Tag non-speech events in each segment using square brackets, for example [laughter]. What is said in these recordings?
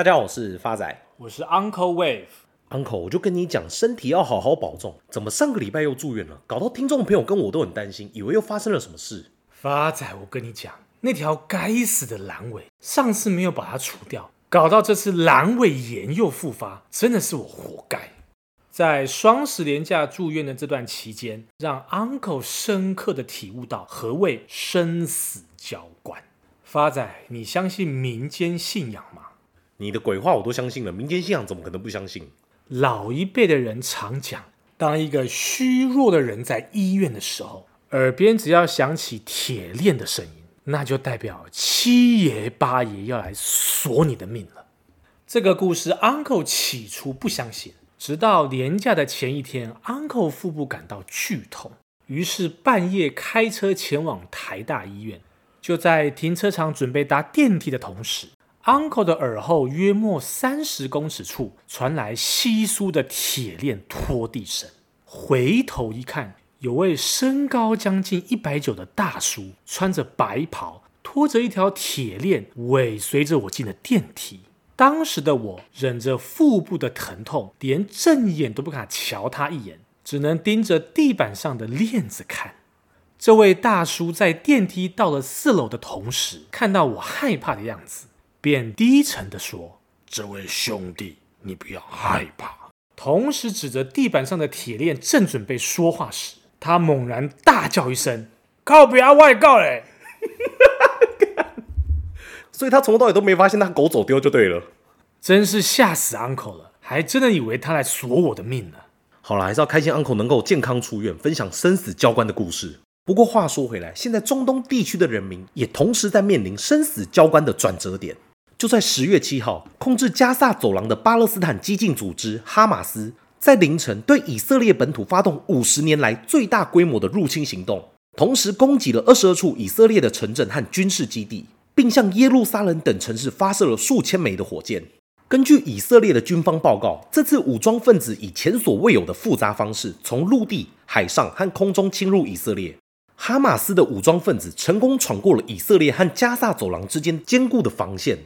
大家好，我是发仔，我是 Uncle Wave。Uncle，我就跟你讲，身体要好好保重。怎么上个礼拜又住院了？搞到听众朋友跟我都很担心，以为又发生了什么事。发仔，我跟你讲，那条该死的阑尾，上次没有把它除掉，搞到这次阑尾炎又复发，真的是我活该。在双十连假住院的这段期间，让 Uncle 深刻的体悟到何谓生死交关。发仔，你相信民间信仰吗？你的鬼话我都相信了，民间信仰怎么可能不相信？老一辈的人常讲，当一个虚弱的人在医院的时候，耳边只要响起铁链的声音，那就代表七爷八爷要来索你的命了。这个故事，Uncle 起初不相信，直到年假的前一天，Uncle 腹部感到剧痛，于是半夜开车前往台大医院。就在停车场准备搭电梯的同时，Uncle 的耳后约莫三十公尺处传来稀疏的铁链拖地声。回头一看，有位身高将近一百九的大叔，穿着白袍，拖着一条铁链，尾随着我进了电梯。当时的我忍着腹部的疼痛，连正眼都不敢瞧他一眼，只能盯着地板上的链子看。这位大叔在电梯到了四楼的同时，看到我害怕的样子。便低沉地说：“这位兄弟，你不要害怕。”同时指着地板上的铁链，正准备说话时，他猛然大叫一声：“靠北啊，外告嘞！” [laughs] 所以他从头到尾都没发现他狗走丢就对了，真是吓死 uncle 了，还真的以为他来索我的命呢。好了，还是要开心 uncle 能够健康出院，分享生死交关的故事。不过话说回来，现在中东地区的人民也同时在面临生死交关的转折点。就在十月七号，控制加萨走廊的巴勒斯坦激进组织哈马斯在凌晨对以色列本土发动五十年来最大规模的入侵行动，同时攻击了二十二处以色列的城镇和军事基地，并向耶路撒冷等城市发射了数千枚的火箭。根据以色列的军方报告，这次武装分子以前所未有的复杂方式，从陆地、海上和空中侵入以色列。哈马斯的武装分子成功闯过了以色列和加萨走廊之间坚固的防线。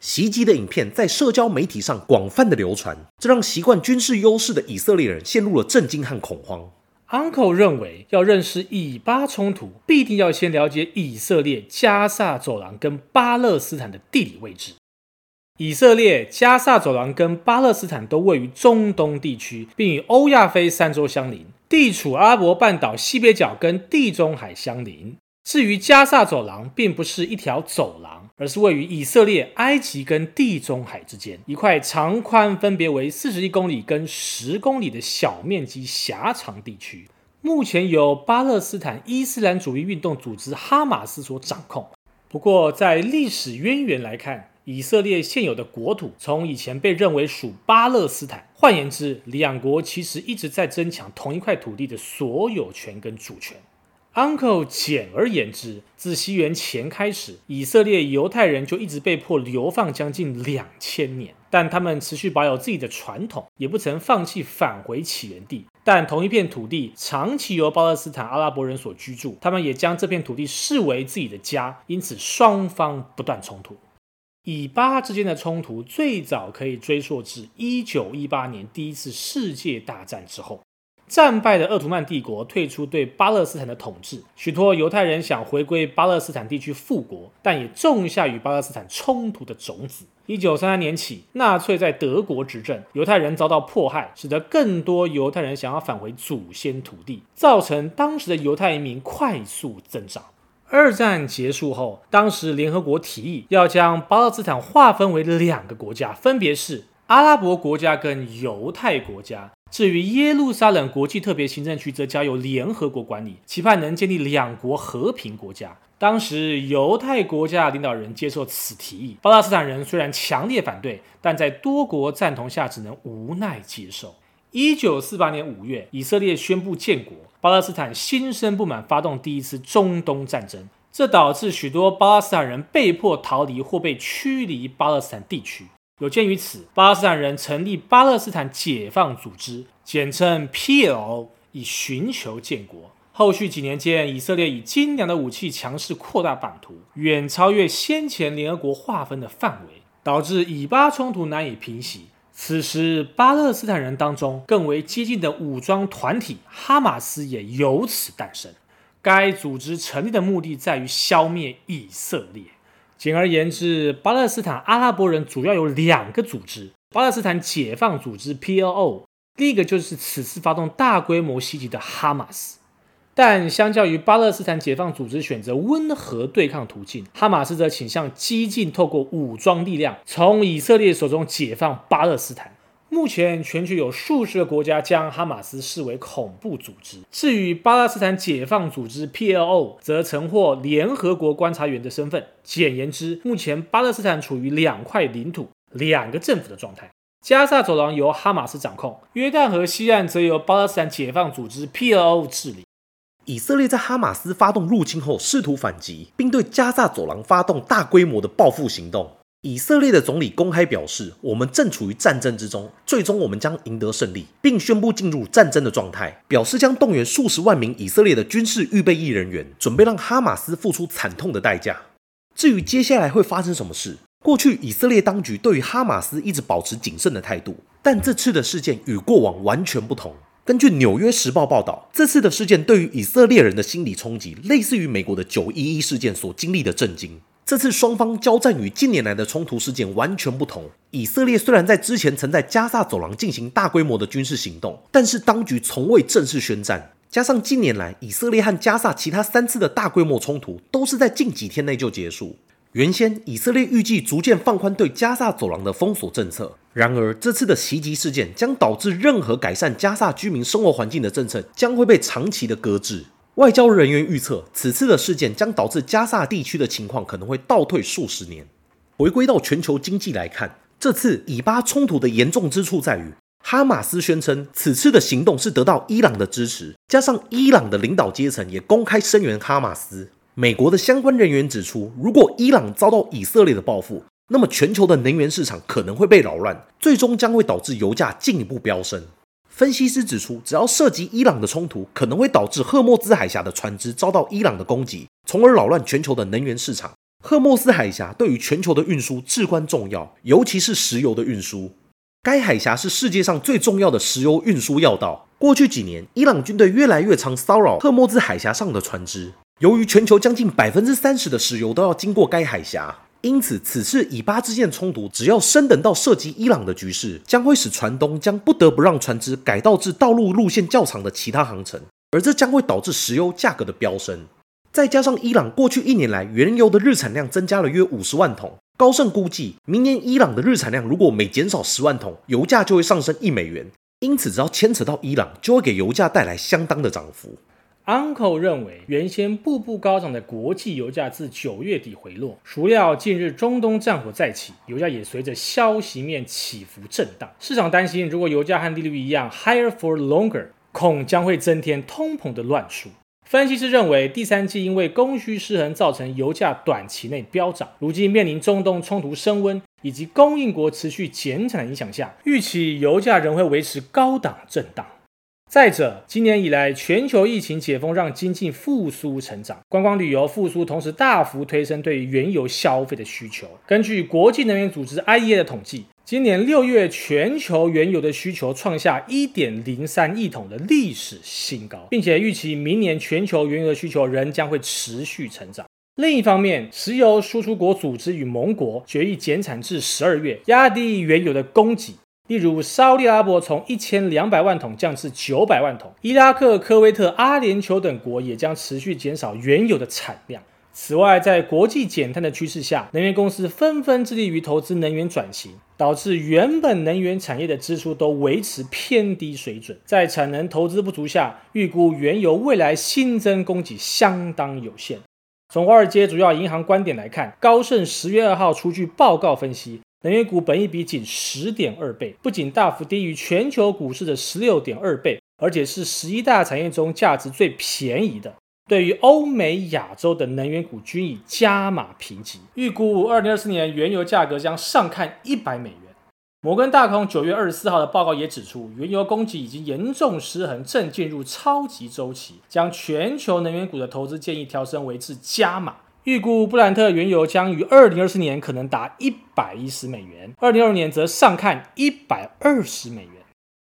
袭击的影片在社交媒体上广泛的流传，这让习惯军事优势的以色列人陷入了震惊和恐慌。Uncle 认为，要认识以巴冲突，必定要先了解以色列、加萨走廊跟巴勒斯坦的地理位置。以色列、加萨走廊跟巴勒斯坦都位于中东地区，并与欧亚非三洲相邻，地处阿拉伯半岛西北角跟地中海相邻。至于加萨走廊，并不是一条走廊，而是位于以色列、埃及跟地中海之间一块长宽分别为四十一公里跟十公里的小面积狭长地区，目前由巴勒斯坦伊斯兰主义运动组织哈马斯所掌控。不过，在历史渊源来看，以色列现有的国土从以前被认为属巴勒斯坦，换言之，两国其实一直在争抢同一块土地的所有权跟主权。Uncle，简而言之，自西元前开始，以色列犹太人就一直被迫流放将近两千年，但他们持续保有自己的传统，也不曾放弃返回起源地。但同一片土地长期由巴勒斯坦阿拉伯人所居住，他们也将这片土地视为自己的家，因此双方不断冲突。以巴之间的冲突最早可以追溯至一九一八年第一次世界大战之后。战败的鄂图曼帝国退出对巴勒斯坦的统治，许多犹太人想回归巴勒斯坦地区复国，但也种下与巴勒斯坦冲突的种子。一九三三年起，纳粹在德国执政，犹太人遭到迫害，使得更多犹太人想要返回祖先土地，造成当时的犹太移民快速增长。二战结束后，当时联合国提议要将巴勒斯坦划分为两个国家，分别是阿拉伯国家跟犹太国家。至于耶路撒冷国际特别行政区，则交由联合国管理，期盼能建立两国和平国家。当时犹太国家领导人接受此提议，巴勒斯坦人虽然强烈反对，但在多国赞同下，只能无奈接受。一九四八年五月，以色列宣布建国，巴勒斯坦心生不满，发动第一次中东战争，这导致许多巴勒斯坦人被迫逃离或被驱离巴勒斯坦地区。有鉴于此，巴勒斯坦人成立巴勒斯坦解放组织，简称 PLO，以寻求建国。后续几年间，以色列以精良的武器强势扩大版图，远超越先前联合国划分的范围，导致以巴冲突难以平息。此时，巴勒斯坦人当中更为激进的武装团体哈马斯也由此诞生。该组织成立的目的在于消灭以色列。简而言之，巴勒斯坦阿拉伯人主要有两个组织：巴勒斯坦解放组织 （PLO），第一个就是此次发动大规模袭击的哈马斯。但相较于巴勒斯坦解放组织选择温和对抗途径，哈马斯则倾向激进，透过武装力量从以色列手中解放巴勒斯坦。目前，全球有数十个国家将哈马斯视为恐怖组织。至于巴勒斯坦解放组织 （PLO），则曾获联合国观察员的身份。简言之，目前巴勒斯坦处于两块领土、两个政府的状态。加萨走廊由哈马斯掌控，约旦河西岸则由巴勒斯坦解放组织 （PLO） 治理。以色列在哈马斯发动入侵后，试图反击，并对加萨走廊发动大规模的报复行动。以色列的总理公开表示：“我们正处于战争之中，最终我们将赢得胜利，并宣布进入战争的状态，表示将动员数十万名以色列的军事预备役人员，准备让哈马斯付出惨痛的代价。”至于接下来会发生什么事，过去以色列当局对于哈马斯一直保持谨慎的态度，但这次的事件与过往完全不同。根据《纽约时报》报道，这次的事件对于以色列人的心理冲击，类似于美国的九一一事件所经历的震惊。这次双方交战与近年来的冲突事件完全不同。以色列虽然在之前曾在加萨走廊进行大规模的军事行动，但是当局从未正式宣战。加上近年来以色列和加萨其他三次的大规模冲突，都是在近几天内就结束。原先以色列预计逐渐放宽对加萨走廊的封锁政策，然而这次的袭击事件将导致任何改善加萨居民生活环境的政策将会被长期的搁置。外交人员预测，此次的事件将导致加萨地区的情况可能会倒退数十年。回归到全球经济来看，这次以巴冲突的严重之处在于，哈马斯宣称此次的行动是得到伊朗的支持，加上伊朗的领导阶层也公开声援哈马斯。美国的相关人员指出，如果伊朗遭到以色列的报复，那么全球的能源市场可能会被扰乱，最终将会导致油价进一步飙升。分析师指出，只要涉及伊朗的冲突，可能会导致赫莫兹海峡的船只遭到伊朗的攻击，从而扰乱全球的能源市场。赫莫斯海峡对于全球的运输至关重要，尤其是石油的运输。该海峡是世界上最重要的石油运输要道。过去几年，伊朗军队越来越常骚扰赫莫兹海峡上的船只。由于全球将近百分之三十的石油都要经过该海峡，因此此次以巴之间冲突，只要升等到涉及伊朗的局势，将会使船东将不得不让船只改道至道路路线较长的其他航程，而这将会导致石油价格的飙升。再加上伊朗过去一年来原油的日产量增加了约五十万桶，高盛估计明年伊朗的日产量如果每减少十万桶，油价就会上升一美元。因此，只要牵扯到伊朗，就会给油价带来相当的涨幅。Uncle 认为，原先步步高涨的国际油价自九月底回落，孰料近日中东战火再起，油价也随着消息面起伏震荡。市场担心，如果油价和利率一样 higher for longer，恐将会增添通膨的乱数。分析师认为，第三季因为供需失衡造成油价短期内飙涨，如今面临中东冲突升温以及供应国持续减产的影响下，预期油价仍会维持高档震荡。再者，今年以来，全球疫情解封让经济复苏成长，观光旅游复苏，同时大幅推升对原油消费的需求。根据国际能源组织 IEA 的统计，今年六月全球原油的需求创下一点零三亿桶的历史新高，并且预期明年全球原油的需求仍将会持续成长。另一方面，石油输出国组织与盟国决议减产至十二月，压低原油的供给。例如，沙乌地阿拉伯从一千两百万桶降至九百万桶，伊拉克、科威特、阿联酋等国也将持续减少原油的产量。此外，在国际减碳的趋势下，能源公司纷纷致力于投资能源转型，导致原本能源产业的支出都维持偏低水准。在产能投资不足下，预估原油未来新增供给相当有限。从华尔街主要银行观点来看，高盛十月二号出具报告分析。能源股本益比仅十点二倍，不仅大幅低于全球股市的十六点二倍，而且是十一大产业中价值最便宜的。对于欧美、亚洲的能源股均以加码评级，预估二零二四年原油价格将上看一百美元。摩根大通九月二十四号的报告也指出，原油供给已经严重失衡，正进入超级周期，将全球能源股的投资建议调升为至加码。预估布兰特原油将于二零二四年可能达一百一十美元，二零二五年则上看一百二十美元。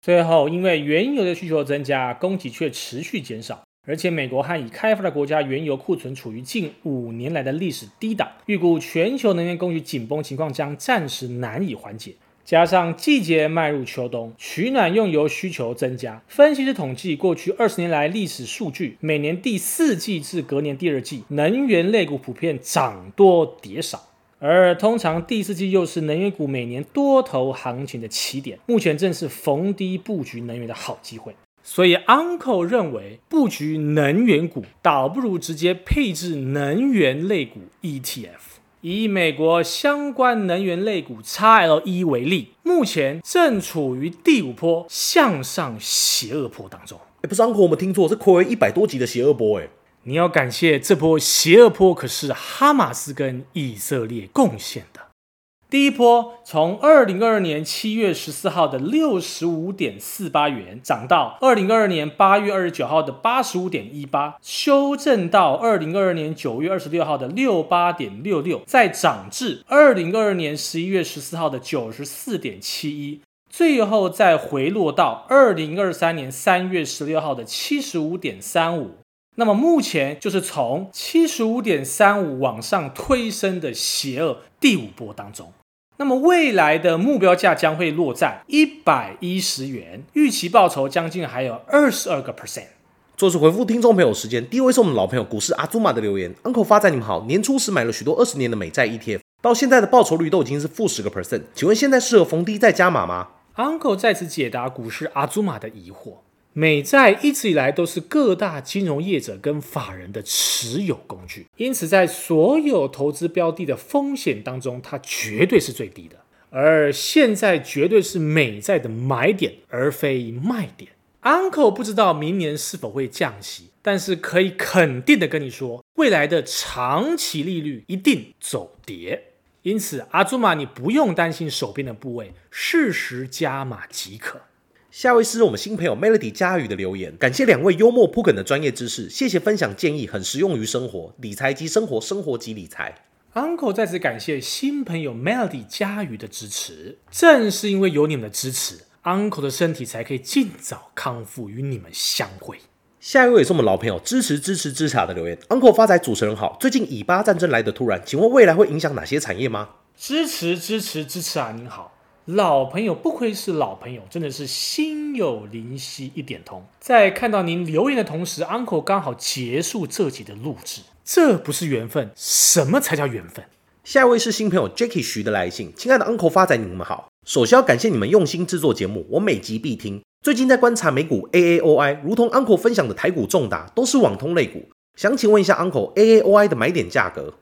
最后，因为原油的需求增加，供给却持续减少，而且美国和已开发的国家原油库存处于近五年来的历史低档，预估全球能源供给紧绷情况将暂时难以缓解。加上季节迈入秋冬，取暖用油需求增加。分析师统计，过去二十年来历史数据，每年第四季至隔年第二季，能源类股普遍涨多跌少。而通常第四季又是能源股每年多头行情的起点，目前正是逢低布局能源的好机会。所以，Uncle 认为布局能源股，倒不如直接配置能源类股 ETF。以美国相关能源类股 XLE 为例，目前正处于第五波向上邪恶波当中。哎，不是，Uncle，我们听错，是睽违一百多集的邪恶波。哎，你要感谢这波邪恶波，可是哈马斯跟以色列贡献的。第一波从二零二二年七月十四号的六十五点四八元涨到二零二二年八月二十九号的八十五点一八，修正到二零二二年九月二十六号的六八点六六，再涨至二零二二年十一月十四号的九十四点七一，最后再回落到二零二三年三月十六号的七十五点三五。那么目前就是从七十五点三五往上推升的邪恶第五波当中。那么未来的目标价将会落在一百一十元，预期报酬将近还有二十二个 percent。做是回复听众朋友时间，第一位是我们老朋友股市阿祖玛的留言，Uncle 发展你们好，年初时买了许多二十年的美债 ETF，到现在的报酬率都已经是负十个 percent，请问现在适合逢低再加码吗？Uncle 在此解答股市阿祖玛的疑惑。美债一直以来都是各大金融业者跟法人的持有工具，因此在所有投资标的的风险当中，它绝对是最低的。而现在绝对是美债的买点，而非卖点。Uncle 不知道明年是否会降息，但是可以肯定的跟你说，未来的长期利率一定走跌。因此，阿祖玛，你不用担心手边的部位，适时加码即可。下位是我们新朋友 Melody 佳宇的留言，感谢两位幽默铺梗的专业知识，谢谢分享建议，很实用于生活理财及生活，生活及理财。Uncle 再次感谢新朋友 Melody 佳宇的支持，正是因为有你们的支持，Uncle 的身体才可以尽早康复，与你们相会。下一位也是我们老朋友支持支持支茶的留言，Uncle 发财主持人好，最近以巴战争来的突然，请问未来会影响哪些产业吗？支持支持支持啊，您好。老朋友不愧是老朋友，真的是心有灵犀一点通。在看到您留言的同时，Uncle 刚好结束这集的录制，这不是缘分，什么才叫缘分？下一位是新朋友 Jackie 徐的来信，亲爱的 Uncle 发仔，你们好。首先要感谢你们用心制作节目，我每集必听。最近在观察美股 AAOI，如同 Uncle 分享的台股重达，都是网通类股，想请问一下 Uncle AAOI 的买点价格。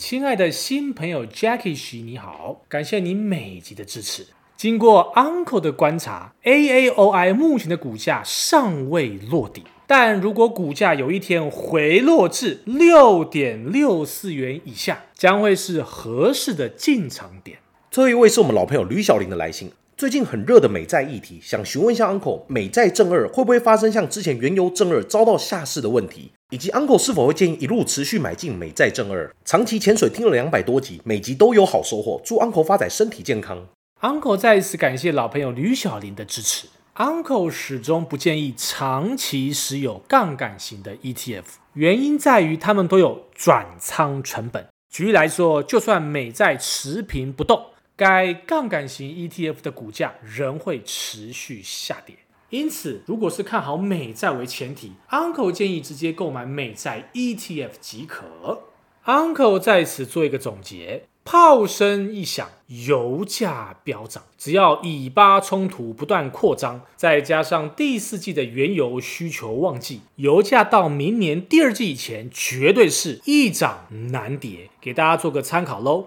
亲爱的新朋友 Jackie 徐，你好，感谢你每集的支持。经过 Uncle 的观察，AAOI 目前的股价尚未落底，但如果股价有一天回落至六点六四元以下，将会是合适的进场点。最后一位是我们老朋友吕小林的来信，最近很热的美债议题，想询问一下 Uncle，美债正二会不会发生像之前原油正二遭到下市的问题？以及 Uncle 是否会建议一路持续买进美债正二？长期潜水听了两百多集，每集都有好收获。祝 Uncle 发仔身体健康。Uncle 再一次感谢老朋友吕小林的支持。Uncle 始终不建议长期持有杠杆型的 ETF，原因在于他们都有转仓成本。举例来说，就算美债持平不动，该杠杆型 ETF 的股价仍会持续下跌。因此，如果是看好美债为前提，Uncle 建议直接购买美债 ETF 即可。Uncle 在此做一个总结：炮声一响，油价飙涨。只要以巴冲突不断扩张，再加上第四季的原油需求旺季，油价到明年第二季以前，绝对是易涨难跌。给大家做个参考喽。